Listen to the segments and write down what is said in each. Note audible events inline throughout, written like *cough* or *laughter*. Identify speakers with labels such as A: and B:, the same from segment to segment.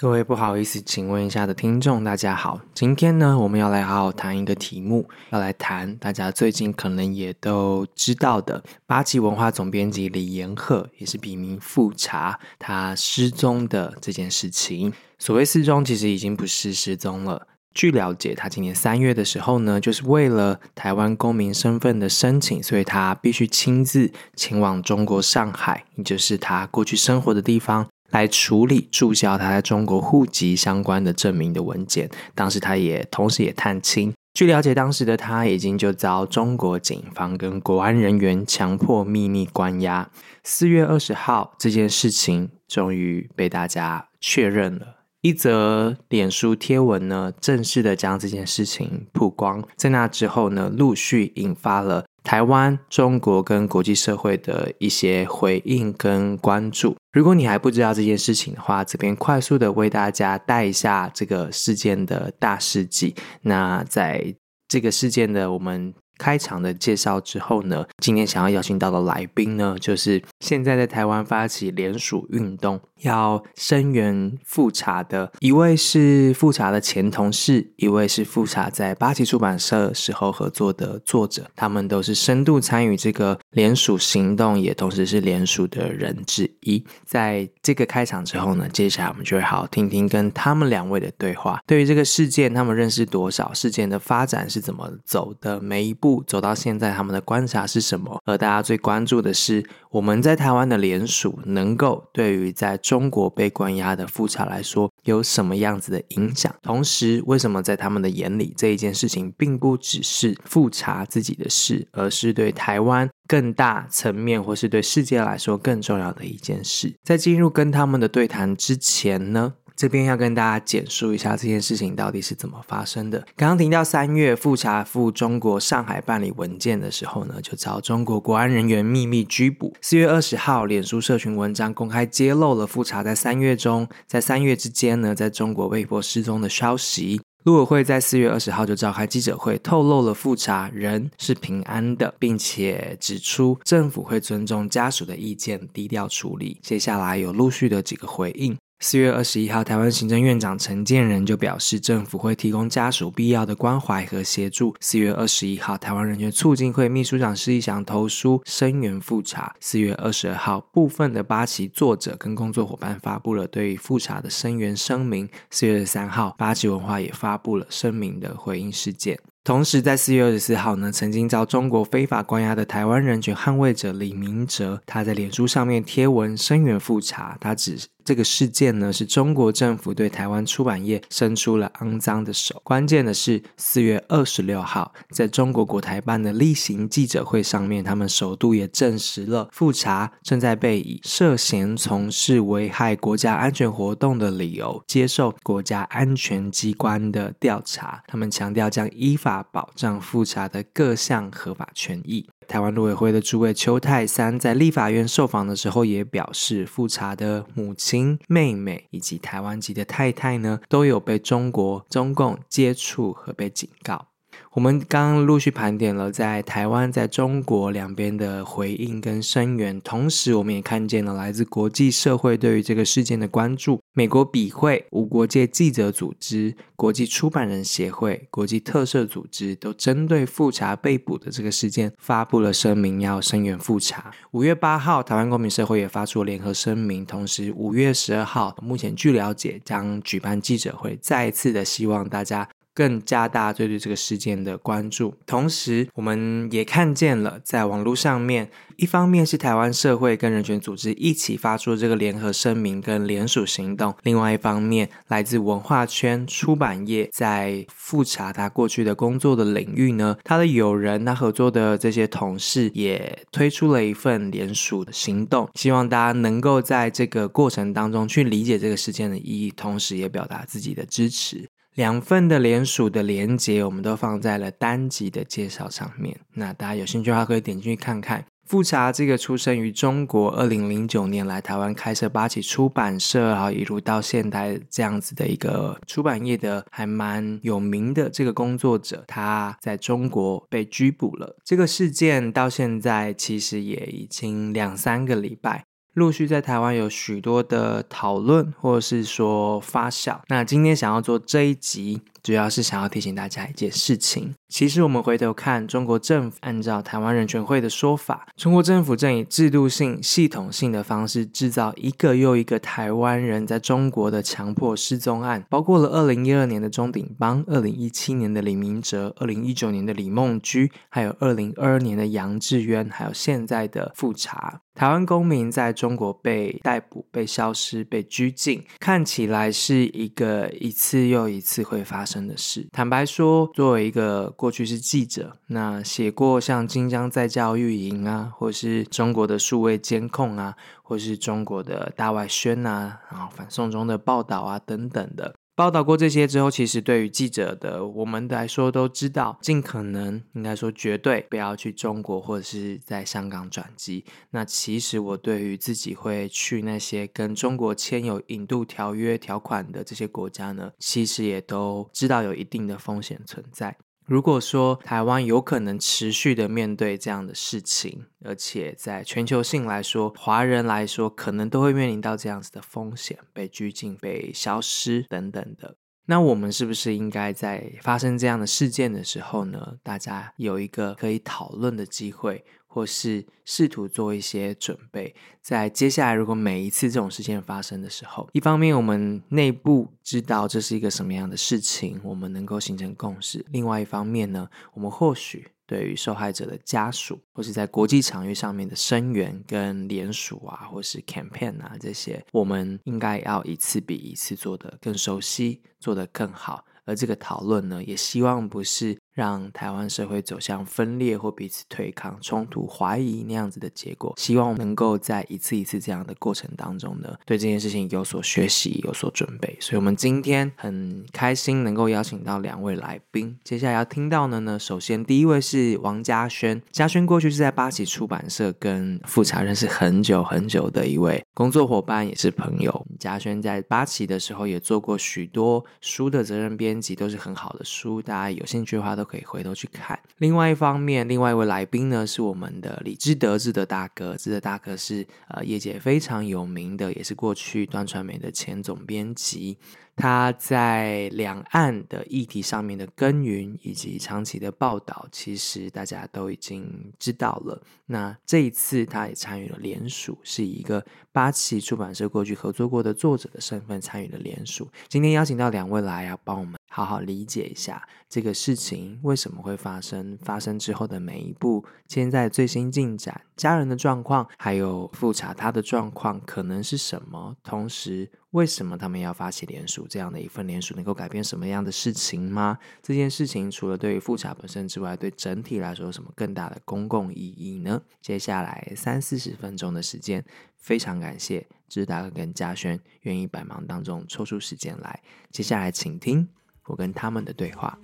A: 各位不好意思，请问一下的听众，大家好。今天呢，我们要来好好谈一个题目，要来谈大家最近可能也都知道的八旗文化总编辑李延贺，也是笔名富察，他失踪的这件事情。所谓失踪，其实已经不是失踪了。据了解，他今年三月的时候呢，就是为了台湾公民身份的申请，所以他必须亲自前往中国上海，也就是他过去生活的地方。来处理注销他在中国户籍相关的证明的文件。当时他也同时也探亲。据了解，当时的他已经就遭中国警方跟国安人员强迫秘密关押。四月二十号，这件事情终于被大家确认了。一则脸书贴文呢，正式的将这件事情曝光。在那之后呢，陆续引发了台湾、中国跟国际社会的一些回应跟关注。如果你还不知道这件事情的话，这边快速的为大家带一下这个事件的大事记。那在这个事件的我们。开场的介绍之后呢，今天想要邀请到的来宾呢，就是现在在台湾发起联署运动，要声援富察的一位是富察的前同事，一位是富察在八旗出版社时候合作的作者，他们都是深度参与这个联署行动，也同时是联署的人之一。在这个开场之后呢，接下来我们就会好好听听跟他们两位的对话。对于这个事件，他们认识多少？事件的发展是怎么走的？每一步。走到现在，他们的观察是什么？而大家最关注的是，我们在台湾的联署能够对于在中国被关押的复查来说有什么样子的影响？同时，为什么在他们的眼里，这一件事情并不只是复查自己的事，而是对台湾更大层面，或是对世界来说更重要的一件事？在进入跟他们的对谈之前呢，这边要跟大家简述一下这件事情到底是怎么发生的。刚刚提到三月富察赴中国上海办理文件的时候呢，就遭中国国安人员秘密拘捕。四月二十号，脸书社群文章公开揭露了富察在三月中，在三月之间呢，在中国被迫失踪的消息。陆委会在四月二十号就召开记者会，透露了富察人是平安的，并且指出政府会尊重家属的意见，低调处理。接下来有陆续的几个回应。四月二十一号，台湾行政院长陈建仁就表示，政府会提供家属必要的关怀和协助。四月二十一号，台湾人权促进会秘书长施一翔投书声援复查。四月二十二号，部分的八旗作者跟工作伙伴发布了对于富察的声援声明。四月二十三号，八旗文化也发布了声明的回应事件。同时，在四月二十四号呢，曾经遭中国非法关押的台湾人权捍卫者李明哲，他在脸书上面贴文声援复查。他指这个事件呢，是中国政府对台湾出版业伸出了肮脏的手。关键的是，四月二十六号，在中国国台办的例行记者会上面，他们首度也证实了富察正在被以涉嫌从事危害国家安全活动的理由接受国家安全机关的调查。他们强调将依法。保障富察的各项合法权益。台湾陆委会的主委邱泰三在立法院受访的时候也表示，富查的母亲、妹妹以及台湾籍的太太呢，都有被中国中共接触和被警告。我们刚刚陆续盘点了在台湾、在中国两边的回应跟声援，同时我们也看见了来自国际社会对于这个事件的关注。美国笔会、无国界记者组织、国际出版人协会、国际特赦组织都针对复查被捕的这个事件发布了声明，要声援复查。五月八号，台湾公民社会也发出联合声明，同时五月十二号，目前据了解将举办记者会，再一次的希望大家。更加大对对这个事件的关注，同时我们也看见了在网络上面，一方面是台湾社会跟人权组织一起发出这个联合声明跟联署行动，另外一方面来自文化圈、出版业，在复查他过去的工作的领域呢，他的友人、他合作的这些同事也推出了一份联署的行动，希望大家能够在这个过程当中去理解这个事件的意义，同时也表达自己的支持。两份的联署的连结，我们都放在了单集的介绍上面。那大家有兴趣的话，可以点进去看看。富察这个出生于中国，二零零九年来台湾开设八旗出版社，然后一路到现代这样子的一个出版业的还蛮有名的这个工作者，他在中国被拘捕了。这个事件到现在其实也已经两三个礼拜。陆续在台湾有许多的讨论，或者是说发酵。那今天想要做这一集，主要是想要提醒大家一件事情。其实我们回头看，中国政府按照台湾人权会的说法，中国政府正以制度性、系统性的方式制造一个又一个台湾人在中国的强迫失踪案，包括了二零一二年的钟鼎邦、二零一七年的李明哲、二零一九年的李梦居，还有二零二二年的杨志渊，还有现在的富察。台湾公民在中国被逮捕、被消失、被拘禁，看起来是一个一次又一次会发生真的是。坦白说，作为一个过去是记者，那写过像金江在教育营啊，或是中国的数位监控啊，或是中国的大外宣啊，然后反送中的报道啊等等的。报道过这些之后，其实对于记者的我们来说都知道，尽可能应该说绝对不要去中国或者是在香港转机。那其实我对于自己会去那些跟中国签有引渡条约条款的这些国家呢，其实也都知道有一定的风险存在。如果说台湾有可能持续的面对这样的事情，而且在全球性来说，华人来说可能都会面临到这样子的风险，被拘禁、被消失等等的。那我们是不是应该在发生这样的事件的时候呢，大家有一个可以讨论的机会？或是试图做一些准备，在接下来如果每一次这种事件发生的时候，一方面我们内部知道这是一个什么样的事情，我们能够形成共识；另外一方面呢，我们或许对于受害者的家属，或是在国际场域上面的声援跟联署啊，或是 campaign 啊这些，我们应该要一次比一次做得更熟悉，做得更好。而这个讨论呢，也希望不是。让台湾社会走向分裂或彼此对抗、冲突、怀疑那样子的结果，希望能够在一次一次这样的过程当中呢，对这件事情有所学习、有所准备。所以，我们今天很开心能够邀请到两位来宾。接下来要听到的呢，首先第一位是王嘉轩，嘉轩过去是在八旗出版社跟富察认识很久很久的一位工作伙伴，也是朋友。嘉轩在八旗的时候也做过许多书的责任编辑，都是很好的书，大家有兴趣的话都。可以回头去看。另外一方面，另外一位来宾呢，是我们的李志德，志德大哥。志德大哥是呃业界非常有名的，也是过去端传媒的前总编辑。他在两岸的议题上面的耕耘以及长期的报道，其实大家都已经知道了。那这一次，他也参与了联署，是以一个八旗出版社过去合作过的作者的身份参与了联署。今天邀请到两位来，要帮我们好好理解一下这个事情为什么会发生，发生之后的每一步，现在最新进展，家人的状况，还有复查他的状况可能是什么，同时。为什么他们要发起联署？这样的一份联署能够改变什么样的事情吗？这件事情除了对于复查本身之外，对整体来说有什么更大的公共意义呢？接下来三四十分钟的时间，非常感谢志达跟嘉轩愿意百忙当中抽出时间来。接下来请听我跟他们的对话。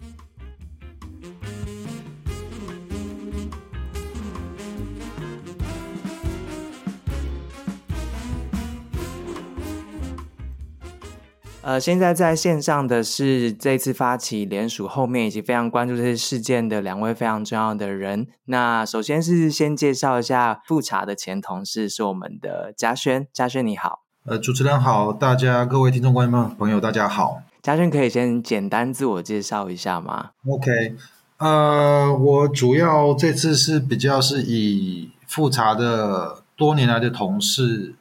A: 呃，现在在线上的是这次发起联署后面以及非常关注这些事件的两位非常重要的人。那首先是先介绍一下复查的前同事，是我们的嘉轩。嘉轩你好，
B: 呃，主持人好，大家各位听众观众朋友大家好。
A: 嘉俊可以先简单自我介绍一下吗
B: ？OK，呃，我主要这次是比较是以复查的多年来的同事。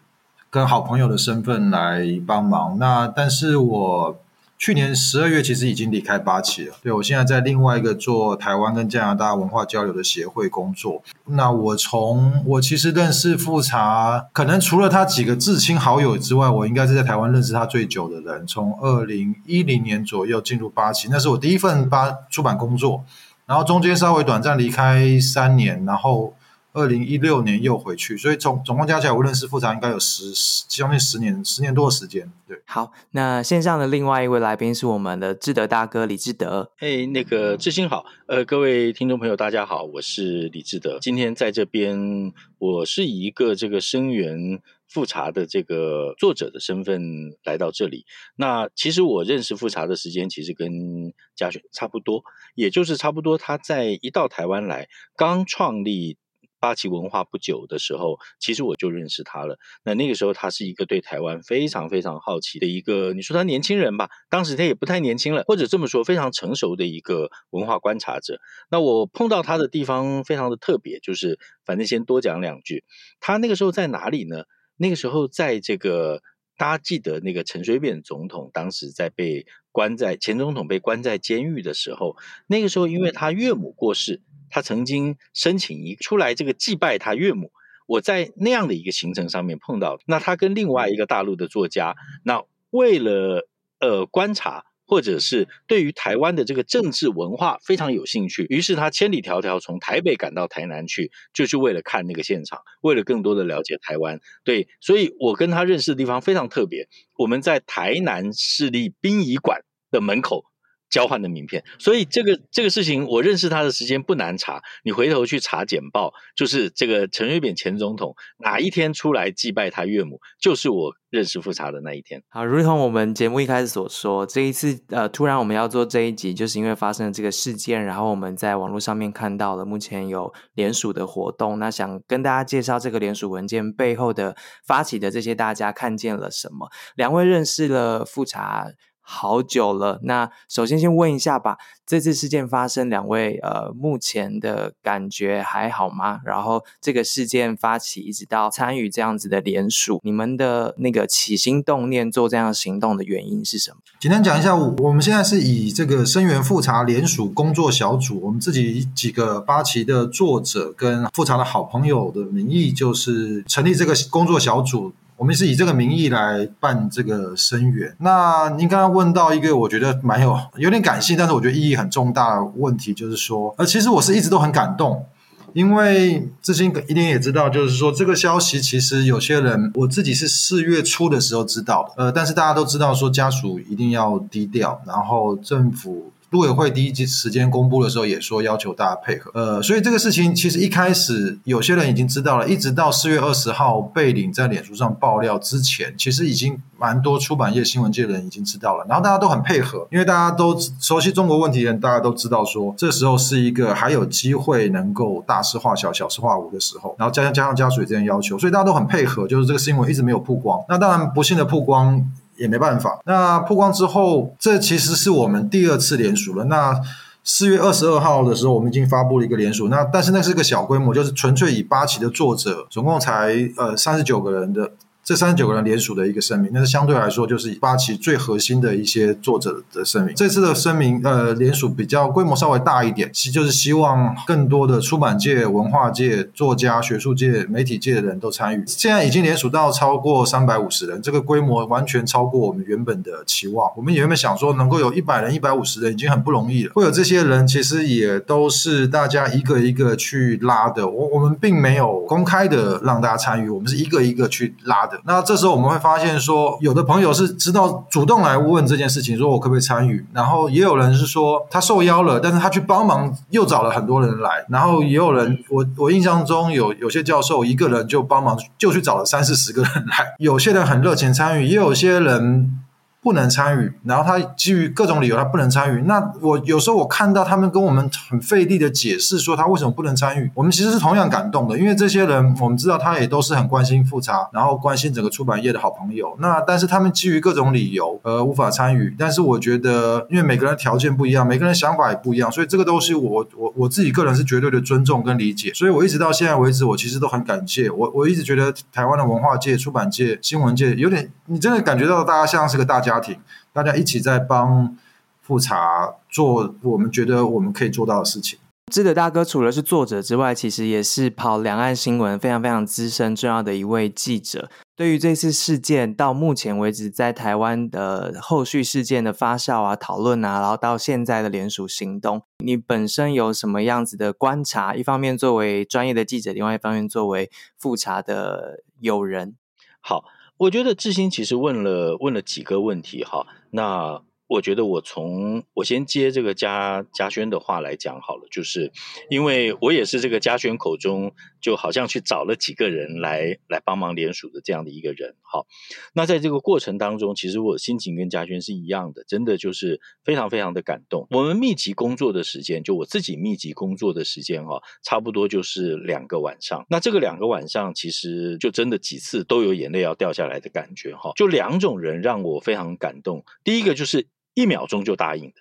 B: 跟好朋友的身份来帮忙，那但是我去年十二月其实已经离开八旗了。对，我现在在另外一个做台湾跟加拿大文化交流的协会工作。那我从我其实认识富察，可能除了他几个至亲好友之外，我应该是在台湾认识他最久的人。从二零一零年左右进入八旗，那是我第一份八出版工作，然后中间稍微短暂离开三年，然后。二零一六年又回去，所以总总共加起来，我认识复查应该有十十将近十年十年多的时间。对，
A: 好，那线上的另外一位来宾是我们的志德大哥李志德。
C: 嘿，那个志兴好，呃，各位听众朋友大家好，我是李志德，今天在这边，我是以一个这个声源复查的这个作者的身份来到这里。那其实我认识复查的时间其实跟嘉轩差不多，也就是差不多他在一到台湾来刚创立。八旗文化不久的时候，其实我就认识他了。那那个时候，他是一个对台湾非常非常好奇的一个，你说他年轻人吧，当时他也不太年轻了，或者这么说，非常成熟的一个文化观察者。那我碰到他的地方非常的特别，就是反正先多讲两句。他那个时候在哪里呢？那个时候在这个大家记得那个陈水扁总统当时在被关在前总统被关在监狱的时候，那个时候因为他岳母过世。他曾经申请一出来这个祭拜他岳母，我在那样的一个行程上面碰到。那他跟另外一个大陆的作家，那为了呃观察或者是对于台湾的这个政治文化非常有兴趣，于是他千里迢迢从台北赶到台南去，就是为了看那个现场，为了更多的了解台湾。对，所以我跟他认识的地方非常特别。我们在台南市立殡仪馆的门口。交换的名片，所以这个这个事情，我认识他的时间不难查。你回头去查简报，就是这个陈水扁前总统哪一天出来祭拜他岳母，就是我认识复查的那一天。
A: 好，如同我们节目一开始所说，这一次呃，突然我们要做这一集，就是因为发生了这个事件，然后我们在网络上面看到了目前有联署的活动，那想跟大家介绍这个联署文件背后的发起的这些大家看见了什么？两位认识了复查好久了，那首先先问一下吧，这次事件发生，两位呃目前的感觉还好吗？然后这个事件发起一直到参与这样子的联署，你们的那个起心动念做这样行动的原因是什么？
B: 简单讲一下，我们现在是以这个声援复查联署工作小组，我们自己几个八旗的作者跟复查的好朋友的名义，就是成立这个工作小组。我们是以这个名义来办这个声援。那您刚刚问到一个我觉得蛮有有点感性，但是我觉得意义很重大的问题，就是说，呃，其实我是一直都很感动，因为志兴一定也知道，就是说这个消息其实有些人，我自己是四月初的时候知道的，呃，但是大家都知道说家属一定要低调，然后政府。陆委会第一时间公布的时候也说要求大家配合，呃，所以这个事情其实一开始有些人已经知道了，一直到四月二十号贝岭在脸书上爆料之前，其实已经蛮多出版业、新闻界的人已经知道了，然后大家都很配合，因为大家都熟悉中国问题的人，大家都知道说这时候是一个还有机会能够大事化小、小事化无的时候，然后加上加上家属这样要求，所以大家都很配合，就是这个新闻一直没有曝光。那当然不幸的曝光。也没办法。那曝光之后，这其实是我们第二次联署了。那四月二十二号的时候，我们已经发布了一个联署。那但是那是个小规模，就是纯粹以八旗的作者，总共才呃三十九个人的。这三十九个人联署的一个声明，那是相对来说就是八旗最核心的一些作者的声明。这次的声明，呃，联署比较规模稍微大一点，其就是希望更多的出版界、文化界、作家、学术界、媒体界的人都参与。现在已经联署到超过三百五十人，这个规模完全超过我们原本的期望。我们原本想说能够有一百人、一百五十人已经很不容易了，会有这些人其实也都是大家一个一个去拉的。我我们并没有公开的让大家参与，我们是一个一个去拉的。那这时候我们会发现说，有的朋友是知道主动来问这件事情，说我可不可以参与？然后也有人是说他受邀了，但是他去帮忙又找了很多人来。然后也有人，我我印象中有有些教授一个人就帮忙就去找了三四十个人来。有些人很热情参与，也有些人。不能参与，然后他基于各种理由他不能参与。那我有时候我看到他们跟我们很费力的解释说他为什么不能参与，我们其实是同样感动的，因为这些人我们知道他也都是很关心复查，然后关心整个出版业的好朋友。那但是他们基于各种理由呃无法参与。但是我觉得，因为每个人条件不一样，每个人想法也不一样，所以这个东西我我我自己个人是绝对的尊重跟理解。所以我一直到现在为止，我其实都很感谢我我一直觉得台湾的文化界、出版界、新闻界有点，你真的感觉到大家像是个大家。家庭，大家一起在帮复查做我们觉得我们可以做到的事情。
A: 志德大哥除了是作者之外，其实也是跑两岸新闻非常非常资深重要的一位记者。对于这次事件到目前为止，在台湾的后续事件的发酵啊、讨论啊，然后到现在的联署行动，你本身有什么样子的观察？一方面作为专业的记者，另外一方面作为复查的友人。
C: 好，我觉得志兴其实问了问了几个问题哈，那。我觉得我从我先接这个嘉嘉轩的话来讲好了，就是因为我也是这个嘉轩口中就好像去找了几个人来来帮忙联署的这样的一个人。好，那在这个过程当中，其实我心情跟嘉轩是一样的，真的就是非常非常的感动。我们密集工作的时间，就我自己密集工作的时间哈，差不多就是两个晚上。那这个两个晚上，其实就真的几次都有眼泪要掉下来的感觉哈。就两种人让我非常感动，第一个就是。一秒钟就答应的，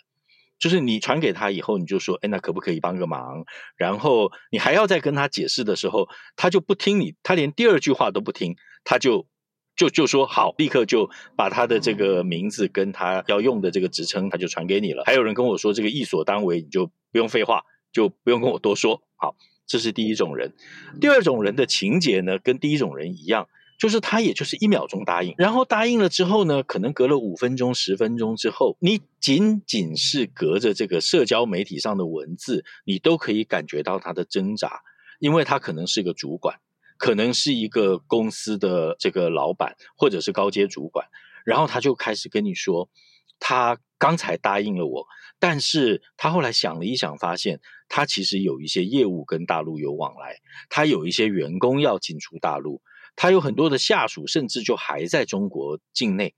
C: 就是你传给他以后，你就说，哎，那可不可以帮个忙？然后你还要再跟他解释的时候，他就不听你，他连第二句话都不听，他就就就说好，立刻就把他的这个名字跟他要用的这个职称，他就传给你了。还有人跟我说，这个意所当为，你就不用废话，就不用跟我多说。好，这是第一种人。第二种人的情节呢，跟第一种人一样。就是他，也就是一秒钟答应，然后答应了之后呢，可能隔了五分钟、十分钟之后，你仅仅是隔着这个社交媒体上的文字，你都可以感觉到他的挣扎，因为他可能是个主管，可能是一个公司的这个老板，或者是高阶主管，然后他就开始跟你说，他刚才答应了我，但是他后来想了一想，发现他其实有一些业务跟大陆有往来，他有一些员工要进出大陆。他有很多的下属，甚至就还在中国境内，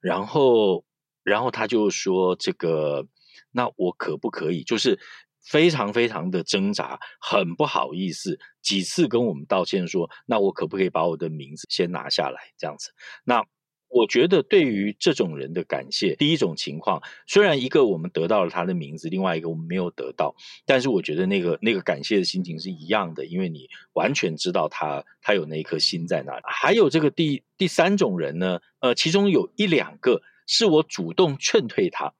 C: 然后，然后他就说：“这个，那我可不可以？就是非常非常的挣扎，很不好意思，几次跟我们道歉说，那我可不可以把我的名字先拿下来？这样子，那。”我觉得对于这种人的感谢，第一种情况，虽然一个我们得到了他的名字，另外一个我们没有得到，但是我觉得那个那个感谢的心情是一样的，因为你完全知道他他有那一颗心在哪里。还有这个第第三种人呢，呃，其中有一两个是我主动劝退他，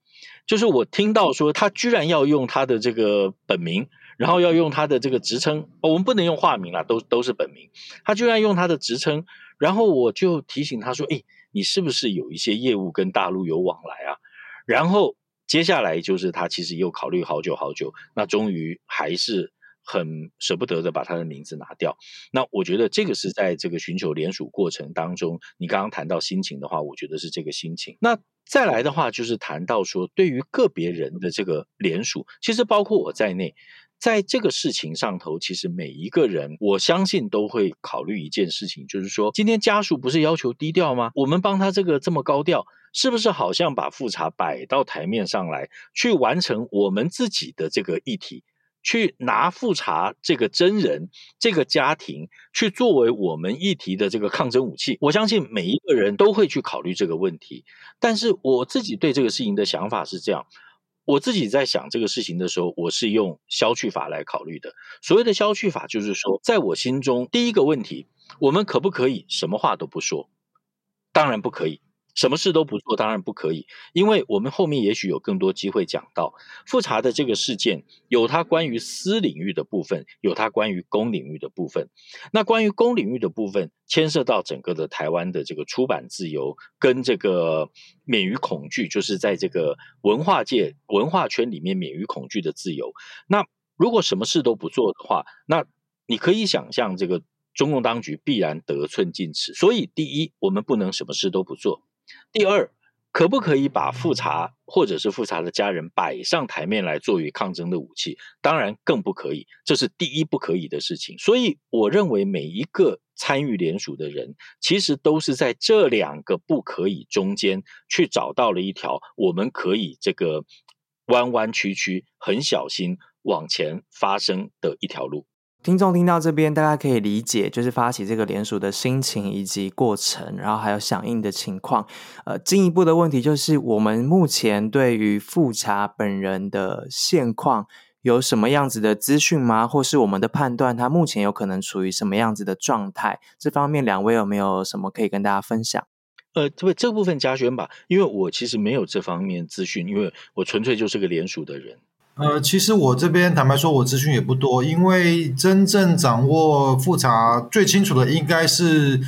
C: 就是我听到说他居然要用他的这个本名，然后要用他的这个职称，哦，我们不能用化名啦，都都是本名，他居然用他的职称，然后我就提醒他说，诶。你是不是有一些业务跟大陆有往来啊？然后接下来就是他其实又考虑好久好久，那终于还是很舍不得的把他的名字拿掉。那我觉得这个是在这个寻求联署过程当中，你刚刚谈到心情的话，我觉得是这个心情。那再来的话就是谈到说，对于个别人的这个联署，其实包括我在内。在这个事情上头，其实每一个人，我相信都会考虑一件事情，就是说，今天家属不是要求低调吗？我们帮他这个这么高调，是不是好像把复查摆到台面上来，去完成我们自己的这个议题，去拿复查这个真人、这个家庭，去作为我们议题的这个抗争武器？我相信每一个人都会去考虑这个问题。但是我自己对这个事情的想法是这样。我自己在想这个事情的时候，我是用消去法来考虑的。所谓的消去法，就是说，在我心中，第一个问题，我们可不可以什么话都不说？当然不可以。什么事都不做，当然不可以，因为我们后面也许有更多机会讲到复查的这个事件，有它关于私领域的部分，有它关于公领域的部分。那关于公领域的部分，牵涉到整个的台湾的这个出版自由，跟这个免于恐惧，就是在这个文化界、文化圈里面免于恐惧的自由。那如果什么事都不做的话，那你可以想象，这个中共当局必然得寸进尺。所以，第一，我们不能什么事都不做。第二，可不可以把复查或者是复查的家人摆上台面来作为抗争的武器？当然更不可以，这是第一不可以的事情。所以我认为每一个参与联署的人，其实都是在这两个不可以中间去找到了一条我们可以这个弯弯曲曲、很小心往前发生的一条路。
A: 听众听到这边，大家可以理解，就是发起这个联署的心情以及过程，然后还有响应的情况。呃，进一步的问题就是，我们目前对于复查本人的现况有什么样子的资讯吗？或是我们的判断，他目前有可能处于什么样子的状态？这方面两位有没有什么可以跟大家分享？
C: 呃，这这部分嘉轩吧，因为我其实没有这方面资讯，因为我纯粹就是个联署的人。
B: 呃，其实我这边坦白说，我资讯也不多，因为真正掌握复查最清楚的应该是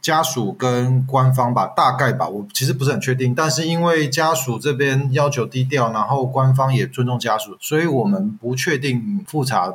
B: 家属跟官方吧，大概吧，我其实不是很确定。但是因为家属这边要求低调，然后官方也尊重家属，所以我们不确定复查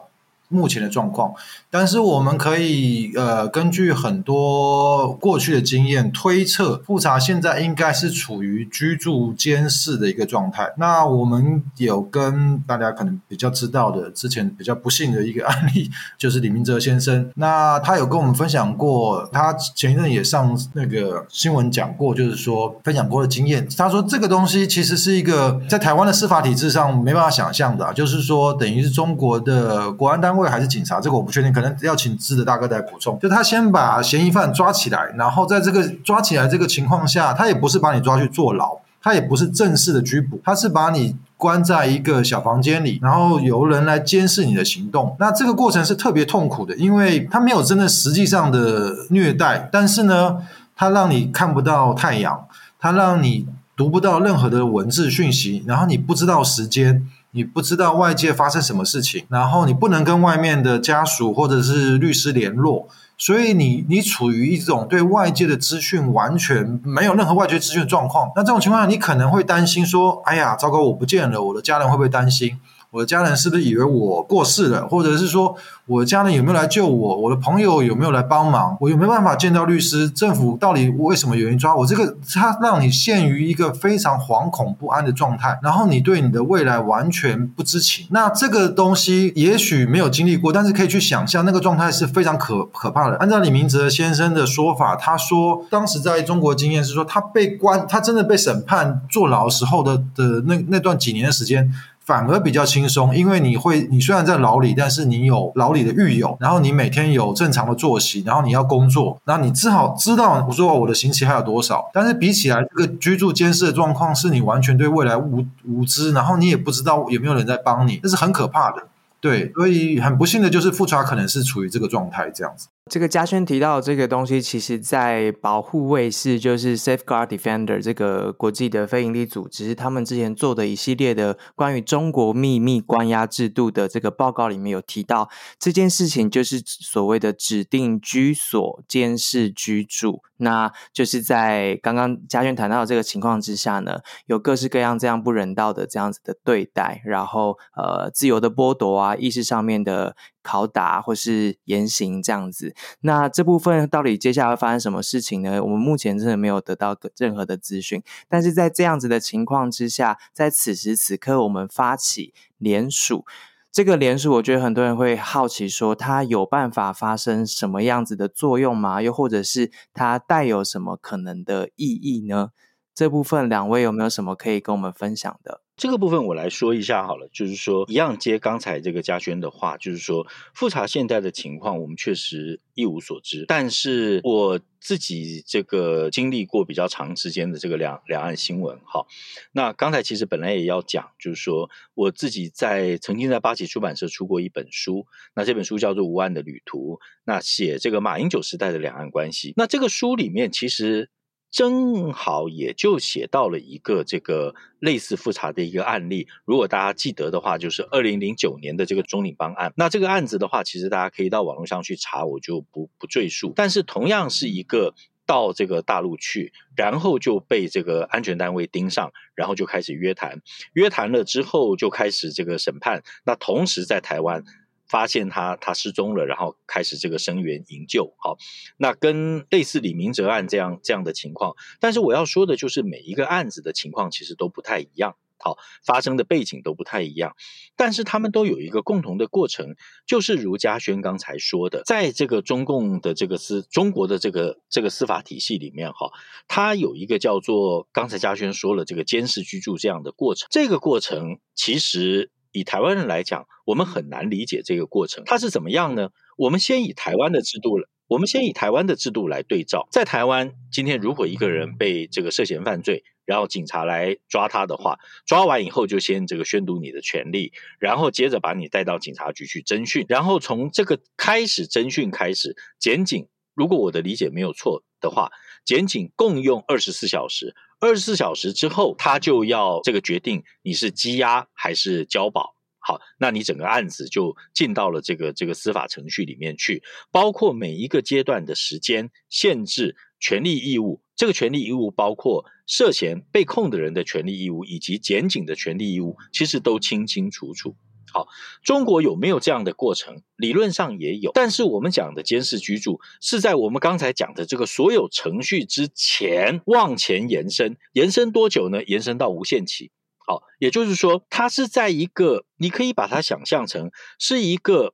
B: 目前的状况，但是我们可以呃根据很多过去的经验推测，复查现在应该是处于居住监视的一个状态。那我们有跟大家可能比较知道的之前比较不幸的一个 *laughs* 案例，就是李明哲先生。那他有跟我们分享过，他前一阵也上那个新闻讲过，就是说分享过的经验。他说这个东西其实是一个在台湾的司法体制上没办法想象的，就是说等于是中国的国安单位。还是警察，这个我不确定，可能要请知的大哥来补充。就他先把嫌疑犯抓起来，然后在这个抓起来这个情况下，他也不是把你抓去坐牢，他也不是正式的拘捕，他是把你关在一个小房间里，然后由人来监视你的行动。那这个过程是特别痛苦的，因为他没有真的实际上的虐待，但是呢，他让你看不到太阳，他让你读不到任何的文字讯息，然后你不知道时间。你不知道外界发生什么事情，然后你不能跟外面的家属或者是律师联络，所以你你处于一种对外界的资讯完全没有任何外界资讯的状况。那这种情况下，你可能会担心说：“哎呀，糟糕，我不见了，我的家人会不会担心？”我的家人是不是以为我过世了，或者是说我的家人有没有来救我？我的朋友有没有来帮忙？我有没有办法见到律师？政府到底为什么有人抓我？这个它让你陷于一个非常惶恐不安的状态，然后你对你的未来完全不知情。那这个东西也许没有经历过，但是可以去想象那个状态是非常可可怕的。按照李明哲先生的说法，他说当时在中国经验是说他被关，他真的被审判坐牢时候的的那那段几年的时间。反而比较轻松，因为你会，你虽然在牢里，但是你有牢里的狱友，然后你每天有正常的作息，然后你要工作，然后你只好知道，我说我的刑期还有多少。但是比起来，这个居住监视的状况，是你完全对未来无无知，然后你也不知道有没有人在帮你，这是很可怕的。对，所以很不幸的就是复查可能是处于这个状态这样子。
A: 这个嘉轩提到这个东西，其实在保护卫士，就是 Safeguard Defender 这个国际的非营利组织，他们之前做的一系列的关于中国秘密关押制度的这个报告里面有提到这件事情，就是所谓的指定居所监视居住。那就是在刚刚嘉轩谈到的这个情况之下呢，有各式各样这样不人道的这样子的对待，然后呃自由的剥夺啊，意识上面的。拷打或是严刑这样子，那这部分到底接下来会发生什么事情呢？我们目前真的没有得到任何的资讯。但是在这样子的情况之下，在此时此刻，我们发起联署，这个联署，我觉得很多人会好奇说，它有办法发生什么样子的作用吗？又或者是它带有什么可能的意义呢？这部分两位有没有什么可以跟我们分享的？
C: 这个部分我来说一下好了，就是说一样接刚才这个嘉轩的话，就是说复查现在的情况，我们确实一无所知。但是我自己这个经历过比较长时间的这个两两岸新闻，哈，那刚才其实本来也要讲，就是说我自己在曾经在八旗出版社出过一本书，那这本书叫做《无岸的旅途》，那写这个马英九时代的两岸关系。那这个书里面其实。正好也就写到了一个这个类似复查的一个案例，如果大家记得的话，就是二零零九年的这个中领邦案。那这个案子的话，其实大家可以到网络上去查，我就不不赘述。但是同样是一个到这个大陆去，然后就被这个安全单位盯上，然后就开始约谈，约谈了之后就开始这个审判。那同时在台湾。发现他他失踪了，然后开始这个声援营救，好，那跟类似李明哲案这样这样的情况，但是我要说的就是每一个案子的情况其实都不太一样，好，发生的背景都不太一样，但是他们都有一个共同的过程，就是如嘉轩刚才说的，在这个中共的这个司中国的这个这个司法体系里面，哈，它有一个叫做刚才嘉轩说了这个监视居住这样的过程，这个过程其实。以台湾人来讲，我们很难理解这个过程，它是怎么样呢？我们先以台湾的制度来，我们先以台湾的制度来对照。在台湾，今天如果一个人被这个涉嫌犯罪，然后警察来抓他的话，抓完以后就先这个宣读你的权利，然后接着把你带到警察局去侦讯，然后从这个开始侦讯开始，检警，如果我的理解没有错的话，检警共用二十四小时。二十四小时之后，他就要这个决定你是羁押还是交保。好，那你整个案子就进到了这个这个司法程序里面去，包括每一个阶段的时间限制，权利义务。这个权利义务包括涉嫌被控的人的权利义务，以及检警的权利义务，其实都清清楚楚。好，中国有没有这样的过程？理论上也有，但是我们讲的监视居住是在我们刚才讲的这个所有程序之前往前延伸，延伸多久呢？延伸到无限期。好，也就是说，它是在一个，你可以把它想象成是一个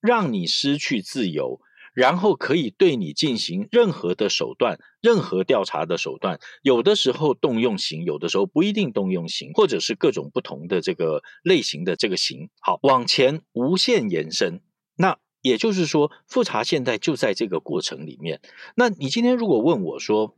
C: 让你失去自由。然后可以对你进行任何的手段，任何调查的手段，有的时候动用刑，有的时候不一定动用刑，或者是各种不同的这个类型的这个刑。好，往前无限延伸。那也就是说，复查现在就在这个过程里面。那你今天如果问我说，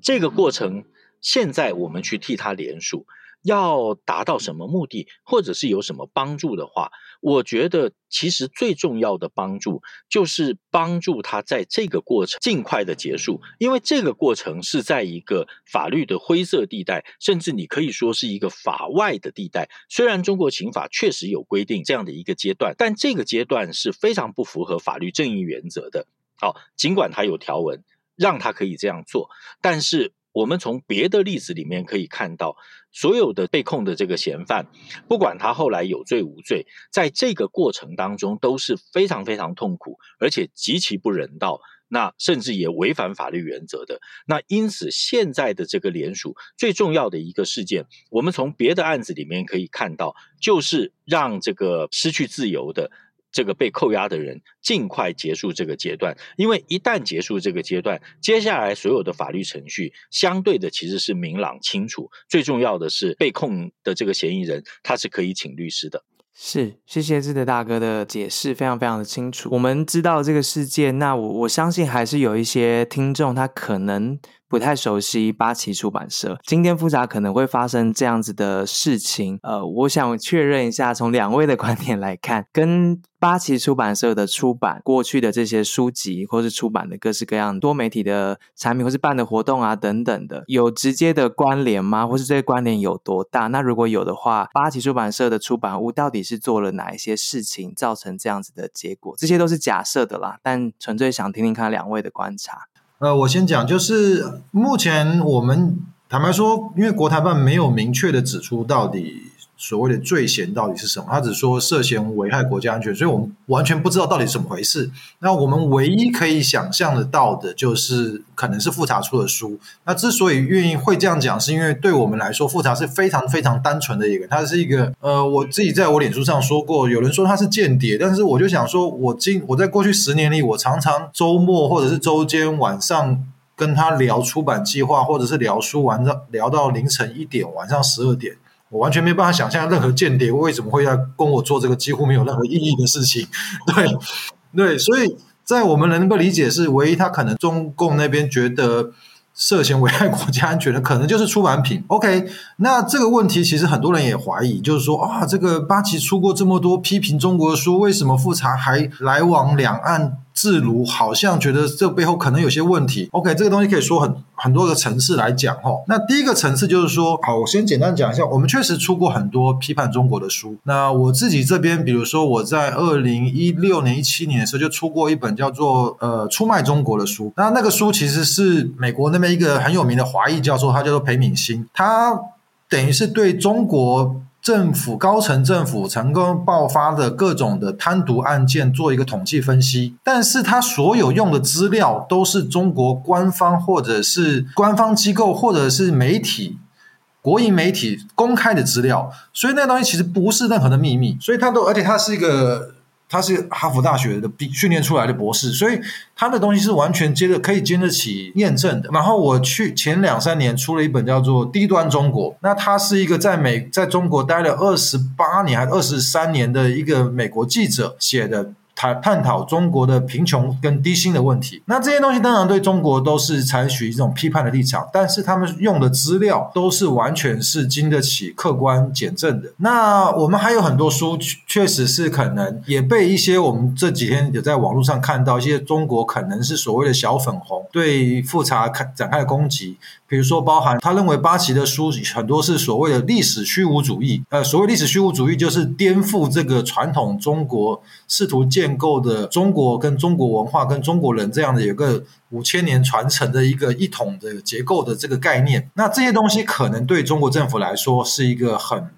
C: 这个过程现在我们去替他联署，要达到什么目的，或者是有什么帮助的话，我觉得其实最重要的帮助就是帮助他在这个过程尽快的结束，因为这个过程是在一个法律的灰色地带，甚至你可以说是一个法外的地带。虽然中国刑法确实有规定这样的一个阶段，但这个阶段是非常不符合法律正义原则的。好，尽管它有条文让他可以这样做，但是。我们从别的例子里面可以看到，所有的被控的这个嫌犯，不管他后来有罪无罪，在这个过程当中都是非常非常痛苦，而且极其不人道，那甚至也违反法律原则的。那因此，现在的这个联署最重要的一个事件，我们从别的案子里面可以看到，就是让这个失去自由的。这个被扣押的人尽快结束这个阶段，因为一旦结束这个阶段，接下来所有的法律程序相对的其实是明朗清楚。最重要的是，被控的这个嫌疑人他是可以请律师的。
A: 是，谢谢志德大哥的解释，非常非常的清楚。我们知道这个事件，那我我相信还是有一些听众他可能。不太熟悉八旗出版社，今天复杂可能会发生这样子的事情。呃，我想确认一下，从两位的 *laughs* 观点来看，跟八旗出版社的出版过去的这些书籍，或是出版的各式各样多媒体的产品，或是办的活动啊等等的，有直接的关联吗？或是这个关联有多大？那如果有的话，八旗出版社的出版物到底是做了哪一些事情，造成这样子的结果？这些都是假设的啦，但纯粹想听听看两位的观察。
B: 呃，我先讲，就是目前我们坦白说，因为国台办没有明确的指出到底。所谓的罪嫌到底是什么？他只说涉嫌危害国家安全，所以我们完全不知道到底怎么回事。那我们唯一可以想象得到的，就是可能是复查出的书。那之所以愿意会这样讲，是因为对我们来说，复查是非常非常单纯的一个，它是一个呃，我自己在我脸书上说过，有人说他是间谍，但是我就想说，我今我在过去十年里，我常常周末或者是周间晚上跟他聊出版计划，或者是聊书，完了聊到凌晨一点，晚上十二点。我完全没办法想象任何间谍为什么会要跟我做这个几乎没有任何意义的事情。对，对，所以在我们能够理解是，唯一他可能中共那边觉得涉嫌危害国家安全的，可能就是出版品。OK，那这个问题其实很多人也怀疑，就是说啊，这个八旗出过这么多批评中国的书，为什么复查还来往两岸？自如好像觉得这背后可能有些问题。OK，这个东西可以说很很多个层次来讲哈。那第一个层次就是说，好，我先简单讲一下，我们确实出过很多批判中国的书。那我自己这边，比如说我在二零一六年、一七年的时候就出过一本叫做《呃出卖中国》的书。那那个书其实是美国那边一个很有名的华裔教授，他叫做裴敏欣，他等于是对中国。政府高层政府成功爆发的各种的贪渎案件做一个统计分析，但是他所有用的资料都是中国官方或者是官方机构或者是媒体、国营媒体公开的资料，所以那东西其实不是任何的秘密，所以它都，而且它是一个。他是哈佛大学的训练出来的博士，所以他的东西是完全接的可以经得起验证的。然后我去前两三年出了一本叫做《低端中国》，那他是一个在美在中国待了二十八年还是二十三年的一个美国记者写的。探探讨中国的贫穷跟低薪的问题，那这些东西当然对中国都是采取一种批判的立场，但是他们用的资料都是完全是经得起客观检证的。那我们还有很多书，确实是可能也被一些我们这几天有在网络上看到一些中国可能是所谓的小粉红对复查开展开的攻击。比如说，包含他认为八旗的书很多是所谓的历史虚无主义，呃，所谓历史虚无主义就是颠覆这个传统中国试图建建构的中国跟中国文化跟中国人这样的有个五千年传承的一个一统的结构的这个概念。那这些东西可能对中国政府来说是一个很。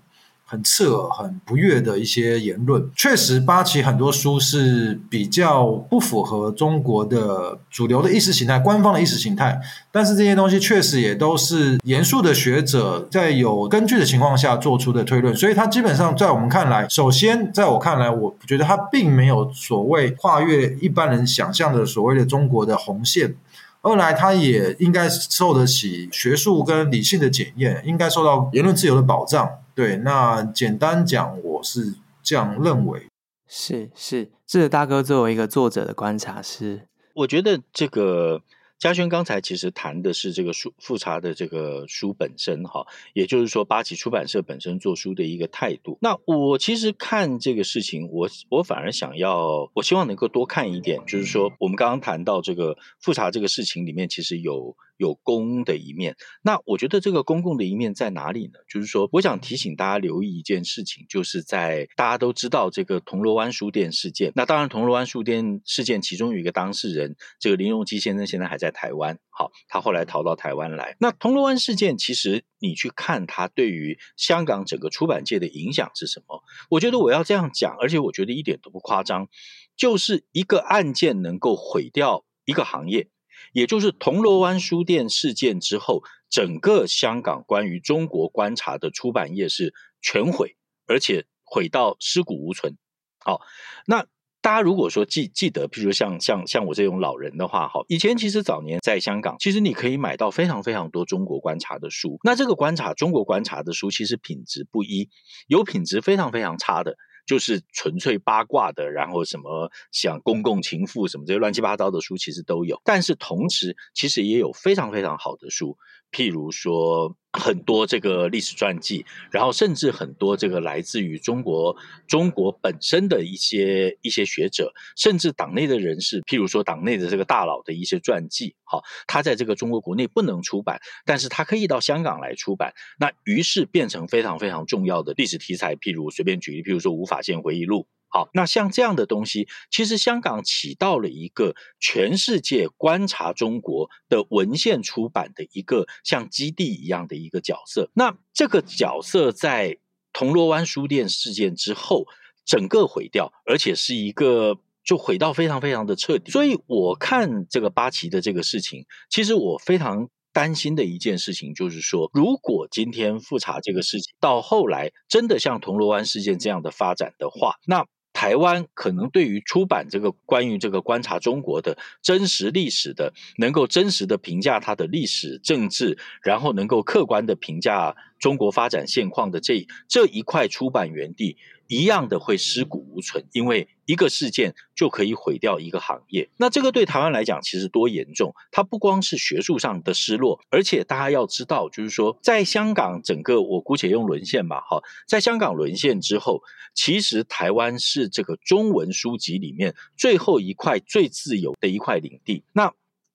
B: 很刺耳、很不悦的一些言论，确实，八旗很多书是比较不符合中国的主流的意识形态、官方的意识形态。但是这些东西确实也都是严肃的学者在有根据的情况下做出的推论，所以它基本上在我们看来，首先在我看来，我觉得它并没有所谓跨越一般人想象的所谓的中国的红线。二来，他也应该受得起学术跟理性的检验，应该受到言论自由的保障。对，那简单讲，我是这样认为。
A: 是是，智德大哥作为一个作者的观察是，
C: 我觉得这个。嘉轩刚才其实谈的是这个书复查的这个书本身哈，也就是说八旗出版社本身做书的一个态度。那我其实看这个事情，我我反而想要，我希望能够多看一点，就是说我们刚刚谈到这个复查这个事情里面，其实有有公的一面。那我觉得这个公共的一面在哪里呢？就是说，我想提醒大家留意一件事情，就是在大家都知道这个铜锣湾书店事件。那当然，铜锣湾书店事件其中有一个当事人，这个林荣基先生现在还在。台湾好，他后来逃到台湾来。那铜锣湾事件，其实你去看它对于香港整个出版界的影响是什么？我觉得我要这样讲，而且我觉得一点都不夸张，就是一个案件能够毁掉一个行业，也就是铜锣湾书店事件之后，整个香港关于中国观察的出版业是全毁，而且毁到尸骨无存。好，那。大家如果说记记得，譬如像像像我这种老人的话，哈，以前其实早年在香港，其实你可以买到非常非常多中国观察的书。那这个观察中国观察的书，其实品质不一，有品质非常非常差的，就是纯粹八卦的，然后什么像公共情妇什么这些乱七八糟的书，其实都有。但是同时，其实也有非常非常好的书，譬如说。很多这个历史传记，然后甚至很多这个来自于中国中国本身的一些一些学者，甚至党内的人士，譬如说党内的这个大佬的一些传记，好，他在这个中国国内不能出版，但是他可以到香港来出版，那于是变成非常非常重要的历史题材。譬如随便举例，譬如说《无法宪回忆录》。好，那像这样的东西，其实香港起到了一个全世界观察中国的文献出版的一个像基地一样的一个角色。那这个角色在铜锣湾书店事件之后，整个毁掉，而且是一个就毁到非常非常的彻底。所以我看这个八旗的这个事情，其实我非常担心的一件事情就是说，如果今天复查这个事情到后来真的像铜锣湾事件这样的发展的话，那台湾可能对于出版这个关于这个观察中国的真实历史的，能够真实的评价它的历史政治，然后能够客观的评价中国发展现况的这这一块出版园地。一样的会尸骨无存，因为一个事件就可以毁掉一个行业。那这个对台湾来讲，其实多严重？它不光是学术上的失落，而且大家要知道，就是说，在香港整个，我姑且用沦陷吧，哈，在香港沦陷之后，其实台湾是这个中文书籍里面最后一块最自由的一块领地。那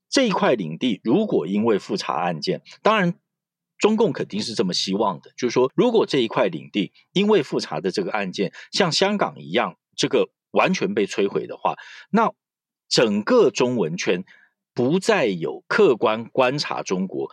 C: 这一块领地，如果因为复查案件，当然。中共肯定是这么希望的，就是说，如果这一块领地因为复查的这个案件像香港一样，这个完全被摧毁的话，那整个中文圈不再有客观观察中国、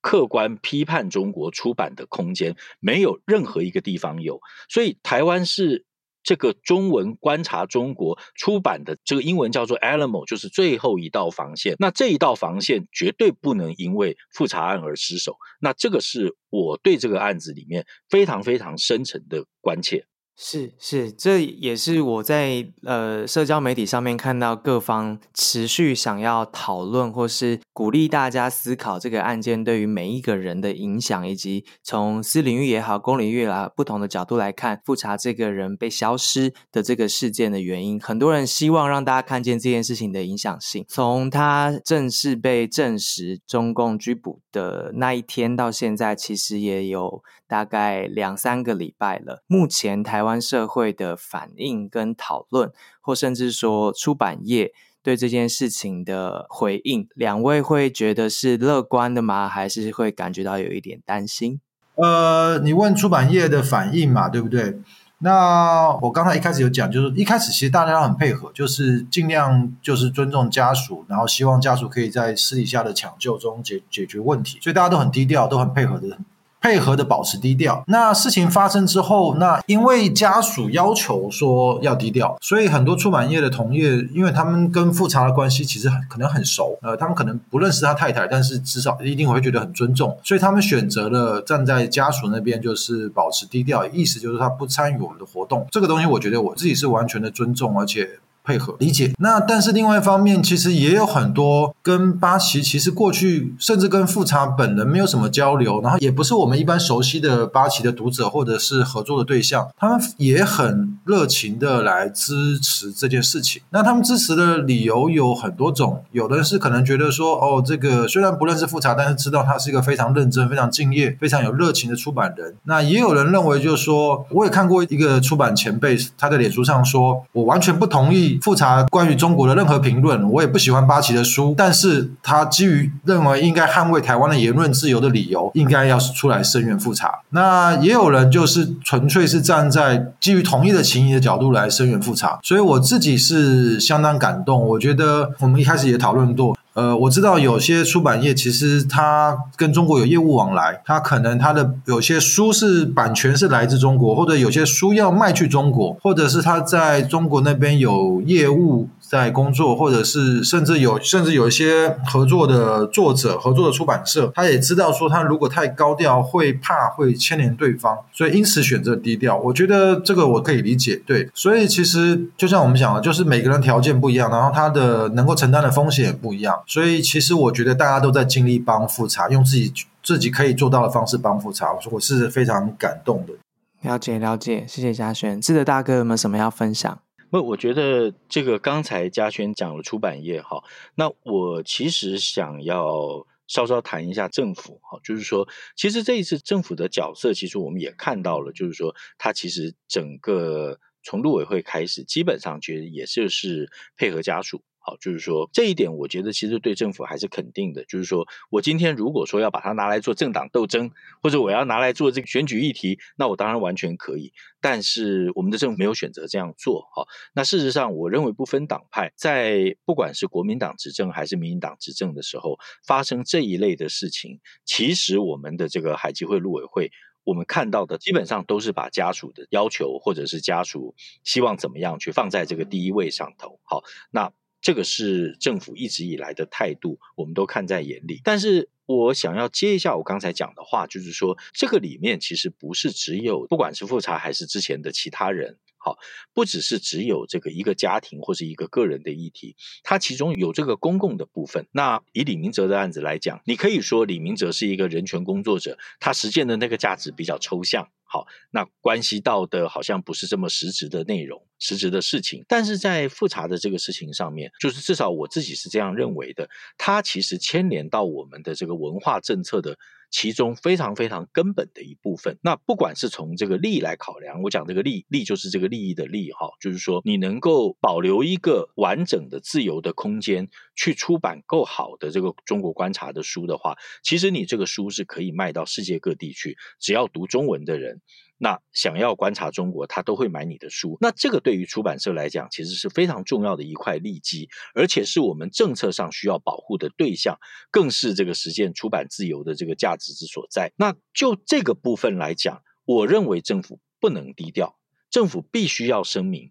C: 客观批判中国出版的空间，没有任何一个地方有，所以台湾是。这个中文观察中国出版的这个英文叫做 Alamo，就是最后一道防线。那这一道防线绝对不能因为复查案而失守。那这个是我对这个案子里面非常非常深沉的关切。
A: 是是，这也是我在呃社交媒体上面看到各方持续想要讨论，或是鼓励大家思考这个案件对于每一个人的影响，以及从私领域也好、公领域啊不同的角度来看，复查这个人被消失的这个事件的原因。很多人希望让大家看见这件事情的影响性，从他正式被证实中共拘捕的那一天到现在，其实也有大概两三个礼拜了。目前台湾。社会的反应跟讨论，或甚至说出版业对这件事情的回应，两位会觉得是乐观的吗？还是会感觉到有一点担心？
B: 呃，你问出版业的反应嘛，对不对？那我刚才一开始有讲，就是一开始其实大家都很配合，就是尽量就是尊重家属，然后希望家属可以在私底下的抢救中解解决问题，所以大家都很低调，都很配合的。配合的保持低调。那事情发生之后，那因为家属要求说要低调，所以很多出版业的同业，因为他们跟复查的关系其实很可能很熟，呃，他们可能不认识他太太，但是至少一定会觉得很尊重，所以他们选择了站在家属那边，就是保持低调，意思就是他不参与我们的活动。这个东西，我觉得我自己是完全的尊重，而且。配合理解，那但是另外一方面，其实也有很多跟八旗，其实过去甚至跟富察本人没有什么交流，然后也不是我们一般熟悉的八旗的读者或者是合作的对象，他们也很热情的来支持这件事情。那他们支持的理由有很多种，有的人是可能觉得说，哦，这个虽然不认识富察，但是知道他是一个非常认真、非常敬业、非常有热情的出版人。那也有人认为，就是说，我也看过一个出版前辈，他在脸书上说，我完全不同意。复查关于中国的任何评论，我也不喜欢八旗的书，但是他基于认为应该捍卫台湾的言论自由的理由，应该要出来声援复查。那也有人就是纯粹是站在基于同一的情谊的角度来声援复查，所以我自己是相当感动。我觉得我们一开始也讨论过。呃，我知道有些出版业其实它跟中国有业务往来，它可能它的有些书是版权是来自中国，或者有些书要卖去中国，或者是它在中国那边有业务在工作，或者是甚至有甚至有一些合作的作者、合作的出版社，他也知道说他如果太高调会怕会牵连对方，所以因此选择低调。我觉得这个我可以理解，对。所以其实就像我们讲的，就是每个人条件不一样，然后他的能够承担的风险也不一样。所以，其实我觉得大家都在尽力帮复查，用自己自己可以做到的方式帮复查，我是非常感动的。
A: 了解了解，谢谢嘉轩。志德大哥有没有什么要分享？
C: 不，我觉得这个刚才嘉轩讲了出版业哈，那我其实想要稍稍谈一下政府哈，就是说，其实这一次政府的角色，其实我们也看到了，就是说，它其实整个从陆委会开始，基本上其实也就是配合家属。好，就是说这一点，我觉得其实对政府还是肯定的。就是说我今天如果说要把它拿来做政党斗争，或者我要拿来做这个选举议题，那我当然完全可以。但是我们的政府没有选择这样做。好，那事实上，我认为不分党派，在不管是国民党执政还是民进党执政的时候，发生这一类的事情，其实我们的这个海基会陆委会，我们看到的基本上都是把家属的要求或者是家属希望怎么样去放在这个第一位上头。好，那。这个是政府一直以来的态度，我们都看在眼里。但是我想要接一下我刚才讲的话，就是说，这个里面其实不是只有，不管是复查还是之前的其他人，好，不只是只有这个一个家庭或是一个个人的议题，它其中有这个公共的部分。那以李明哲的案子来讲，你可以说李明哲是一个人权工作者，他实践的那个价值比较抽象。好，那关系到的好像不是这么实质的内容、实质的事情，但是在复查的这个事情上面，就是至少我自己是这样认为的，它其实牵连到我们的这个文化政策的。其中非常非常根本的一部分，那不管是从这个利益来考量，我讲这个利利就是这个利益的利哈，就是说你能够保留一个完整的自由的空间去出版够好的这个中国观察的书的话，其实你这个书是可以卖到世界各地去，只要读中文的人。那想要观察中国，他都会买你的书。那这个对于出版社来讲，其实是非常重要的一块利基，而且是我们政策上需要保护的对象，更是这个实现出版自由的这个价值之所在。那就这个部分来讲，我认为政府不能低调，政府必须要声明，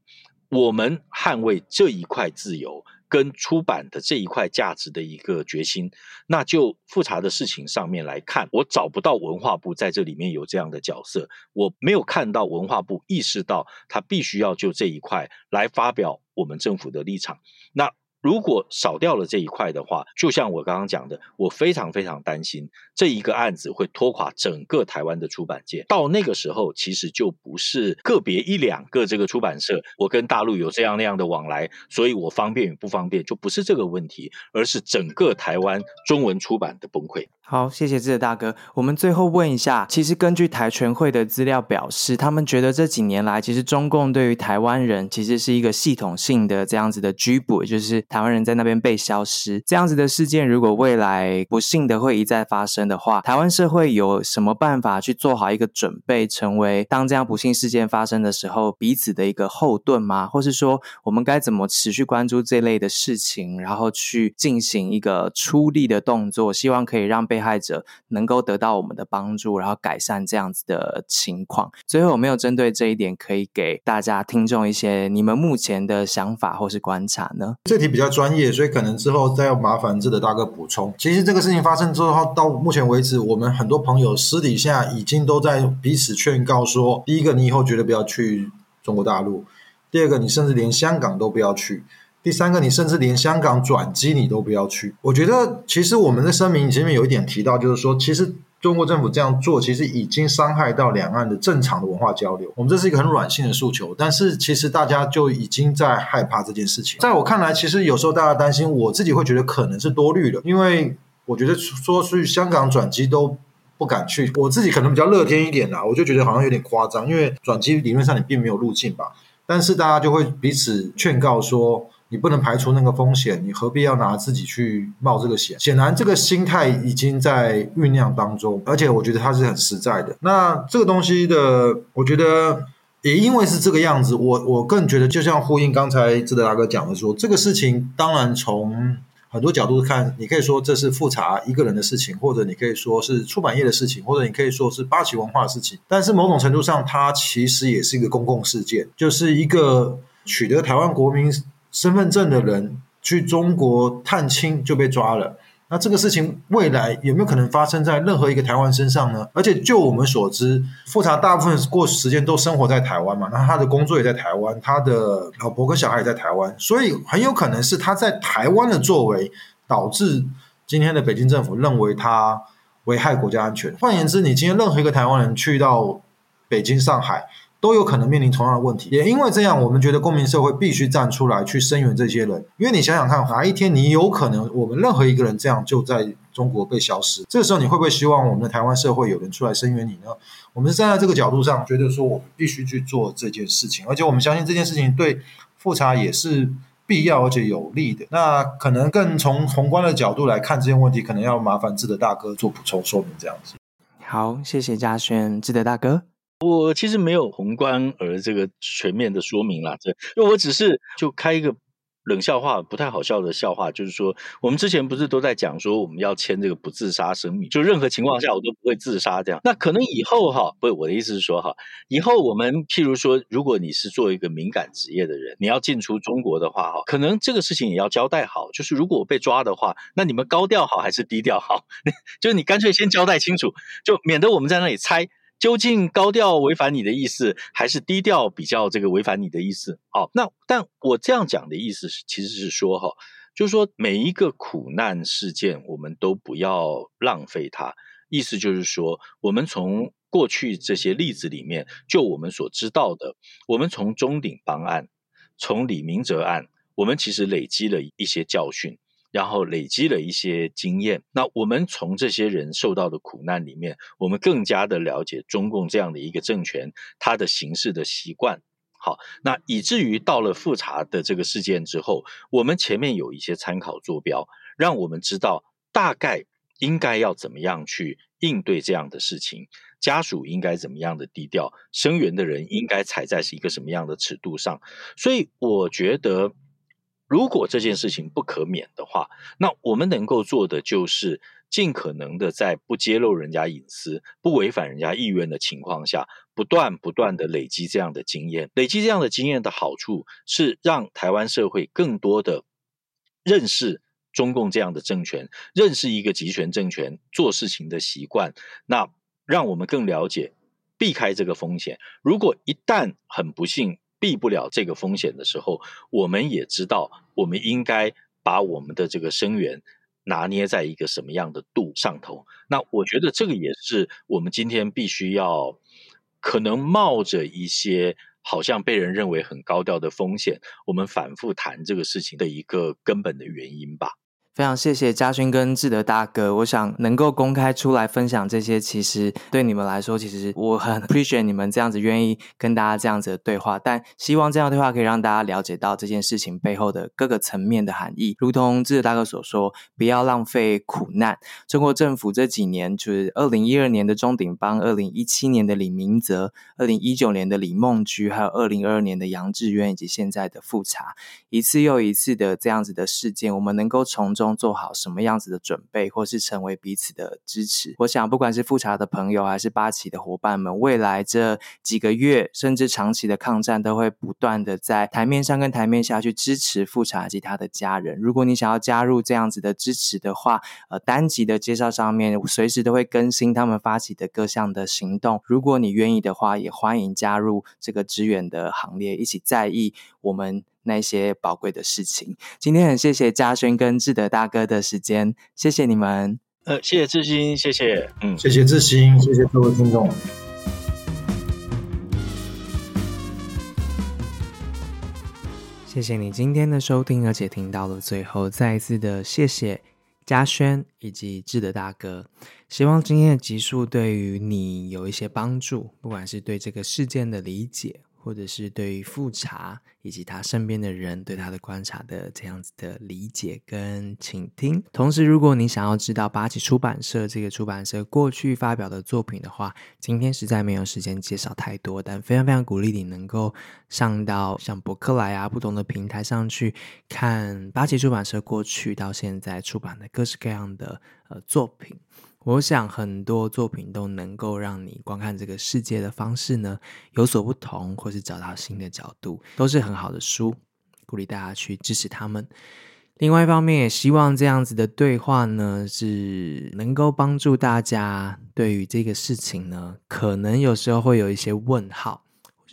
C: 我们捍卫这一块自由。跟出版的这一块价值的一个决心，那就复查的事情上面来看，我找不到文化部在这里面有这样的角色，我没有看到文化部意识到他必须要就这一块来发表我们政府的立场。那。如果少掉了这一块的话，就像我刚刚讲的，我非常非常担心这一个案子会拖垮整个台湾的出版界。到那个时候，其实就不是个别一两个这个出版社，我跟大陆有这样那样的往来，所以我方便与不方便就不是这个问题，而是整个台湾中文出版的崩溃。
A: 好，谢谢智德大哥。我们最后问一下，其实根据台全会的资料表示，他们觉得这几年来，其实中共对于台湾人其实是一个系统性的这样子的拘捕，就是台湾人在那边被消失这样子的事件。如果未来不幸的会一再发生的话，台湾社会有什么办法去做好一个准备，成为当这样不幸事件发生的时候彼此的一个后盾吗？或是说，我们该怎么持续关注这类的事情，然后去进行一个出力的动作，希望可以让被害者能够得到我们的帮助，然后改善这样子的情况。最后有没有针对这一点可以给大家听众一些你们目前的想法或是观察呢？
B: 这题比较专业，所以可能之后再要麻烦智德大哥补充。其实这个事情发生之后，到目前为止，我们很多朋友私底下已经都在彼此劝告说：第一个，你以后绝对不要去中国大陆；第二个，你甚至连香港都不要去。第三个，你甚至连香港转机你都不要去。我觉得，其实我们的声明前面有一点提到，就是说，其实中国政府这样做，其实已经伤害到两岸的正常的文化交流。我们这是一个很软性的诉求，但是其实大家就已经在害怕这件事情。在我看来，其实有时候大家担心，我自己会觉得可能是多虑了，因为我觉得说去香港转机都不敢去，我自己可能比较乐天一点啦，我就觉得好像有点夸张，因为转机理论上你并没有入境吧，但是大家就会彼此劝告说。你不能排除那个风险，你何必要拿自己去冒这个险？显然，这个心态已经在酝酿当中，而且我觉得它是很实在的。那这个东西的，我觉得也因为是这个样子，我我更觉得，就像呼应刚才智德大哥讲的说，这个事情当然从很多角度看，你可以说这是复查一个人的事情，或者你可以说是出版业的事情，或者你可以说是八旗文化的事情。但是某种程度上，它其实也是一个公共事件，就是一个取得台湾国民身份证的人去中国探亲就被抓了，那这个事情未来有没有可能发生在任何一个台湾身上呢？而且就我们所知，富察大部分过时间都生活在台湾嘛，那他的工作也在台湾，他的老婆跟小孩也在台湾，所以很有可能是他在台湾的作为导致今天的北京政府认为他危害国家安全。换言之，你今天任何一个台湾人去到北京、上海。都有可能面临同样的问题，也因为这样，我们觉得公民社会必须站出来去声援这些人。因为你想想看，哪一天你有可能，我们任何一个人这样就在中国被消失，这个时候你会不会希望我们的台湾社会有人出来声援你呢？我们站在这个角度上，觉得说我们必须去做这件事情，而且我们相信这件事情对复查也是必要而且有利的。那可能更从宏观的角度来看这些问题，可能要麻烦智德大哥做补充说明这样子。
A: 好，谢谢嘉轩，智德大哥。
C: 我其实没有宏观而这个全面的说明啦，这因为我只是就开一个冷笑话，不太好笑的笑话，就是说我们之前不是都在讲说我们要签这个不自杀声明，就任何情况下我都不会自杀这样。那可能以后哈，不我的意思是说哈，以后我们譬如说，如果你是做一个敏感职业的人，你要进出中国的话哈，可能这个事情也要交代好，就是如果我被抓的话，那你们高调好还是低调好？*laughs* 就是你干脆先交代清楚，就免得我们在那里猜。究竟高调违反你的意思，还是低调比较这个违反你的意思？好，那但我这样讲的意思是，其实是说哈，就是说每一个苦难事件，我们都不要浪费它。意思就是说，我们从过去这些例子里面，就我们所知道的，我们从中鼎邦案，从李明哲案，我们其实累积了一些教训。然后累积了一些经验，那我们从这些人受到的苦难里面，我们更加的了解中共这样的一个政权，它的行事的习惯。好，那以至于到了复查的这个事件之后，我们前面有一些参考坐标，让我们知道大概应该要怎么样去应对这样的事情，家属应该怎么样的低调，声援的人应该踩在是一个什么样的尺度上。所以我觉得。如果这件事情不可免的话，那我们能够做的就是尽可能的在不揭露人家隐私、不违反人家意愿的情况下，不断不断的累积这样的经验。累积这样的经验的好处是让台湾社会更多的认识中共这样的政权，认识一个集权政权做事情的习惯。那让我们更了解，避开这个风险。如果一旦很不幸，避不了这个风险的时候，我们也知道，我们应该把我们的这个生源拿捏在一个什么样的度上头。那我觉得这个也是我们今天必须要可能冒着一些好像被人认为很高调的风险，我们反复谈这个事情的一个根本的原因吧。
A: 非常谢谢嘉勋跟志德大哥，我想能够公开出来分享这些，其实对你们来说，其实我很 *laughs* appreciate 你们这样子愿意跟大家这样子的对话。但希望这样对话可以让大家了解到这件事情背后的各个层面的含义。如同志德大哥所说，不要浪费苦难。中国政府这几年，就是二零一二年的钟鼎邦，二零一七年的李明泽，二零一九年的李梦居，还有二零二二年的杨致远，以及现在的富察，一次又一次的这样子的事件，我们能够从中中做好什么样子的准备，或是成为彼此的支持。我想，不管是复查的朋友，还是八旗的伙伴们，未来这几个月，甚至长期的抗战，都会不断的在台面上跟台面下去支持复查及他的家人。如果你想要加入这样子的支持的话，呃，单集的介绍上面随时都会更新他们发起的各项的行动。如果你愿意的话，也欢迎加入这个支援的行列，一起在意我们。那些宝贵的事情，今天很谢谢嘉轩跟志德大哥的时间，谢谢你们。
C: 呃，谢谢志新，谢谢，嗯，
B: 谢谢志新，谢谢各位听众。
A: 谢谢你今天的收听，而且听到了最后，再一次的谢谢嘉轩以及志德大哥。希望今天的集数对于你有一些帮助，不管是对这个事件的理解。或者是对于复查以及他身边的人对他的观察的这样子的理解跟倾听。同时，如果你想要知道八旗出版社这个出版社过去发表的作品的话，今天实在没有时间介绍太多，但非常非常鼓励你能够上到像博客来啊不同的平台上去看八旗出版社过去到现在出版的各式各样的呃作品。我想很多作品都能够让你观看这个世界的方式呢有所不同，或是找到新的角度，都是很好的书，鼓励大家去支持他们。另外一方面，也希望这样子的对话呢，是能够帮助大家对于这个事情呢，可能有时候会有一些问号。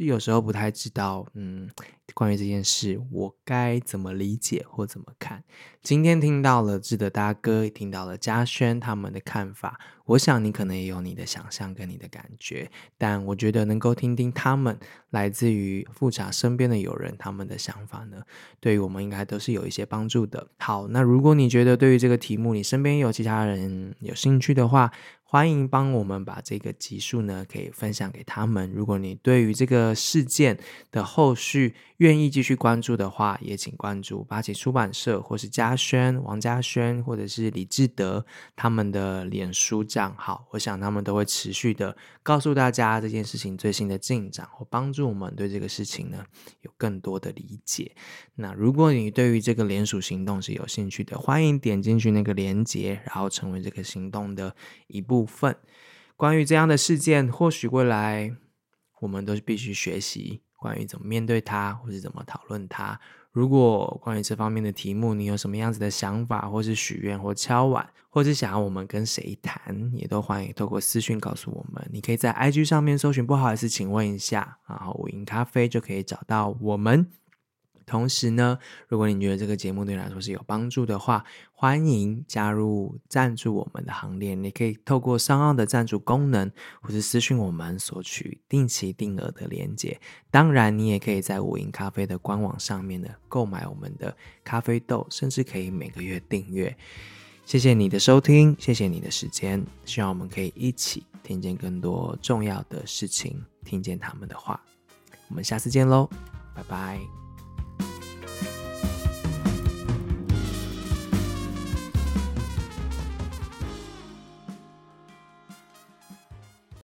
A: 有时候不太知道，嗯，关于这件事，我该怎么理解或怎么看？今天听到了志德大哥，也听到了嘉轩他们的看法，我想你可能也有你的想象跟你的感觉，但我觉得能够听听他们来自于富察身边的友人他们的想法呢，对于我们应该都是有一些帮助的。好，那如果你觉得对于这个题目，你身边有其他人有兴趣的话，欢迎帮我们把这个集数呢，可以分享给他们。如果你对于这个事件的后续愿意继续关注的话，也请关注八旗出版社，或是嘉轩、王嘉轩，或者是李志德他们的脸书账号。我想他们都会持续的告诉大家这件事情最新的进展，或帮助我们对这个事情呢有更多的理解。那如果你对于这个联署行动是有兴趣的，欢迎点进去那个连接，然后成为这个行动的一部分。关于这样的事件，或许未来我们都是必须学习关于怎么面对它，或是怎么讨论它。如果关于这方面的题目，你有什么样子的想法，或是许愿，或敲碗，或是想要我们跟谁谈，也都欢迎透过私讯告诉我们。你可以在 IG 上面搜寻“不好意思，请问一下”，然后“五音咖啡”就可以找到我们。同时呢，如果你觉得这个节目对你来说是有帮助的话，欢迎加入赞助我们的行列。你可以透过上澳的赞助功能，或是私讯我们索取定期定额的连接。当然，你也可以在午营咖啡的官网上面呢购买我们的咖啡豆，甚至可以每个月订阅。谢谢你的收听，谢谢你的时间，希望我们可以一起听见更多重要的事情，听见他们的话。我们下次见喽，拜拜。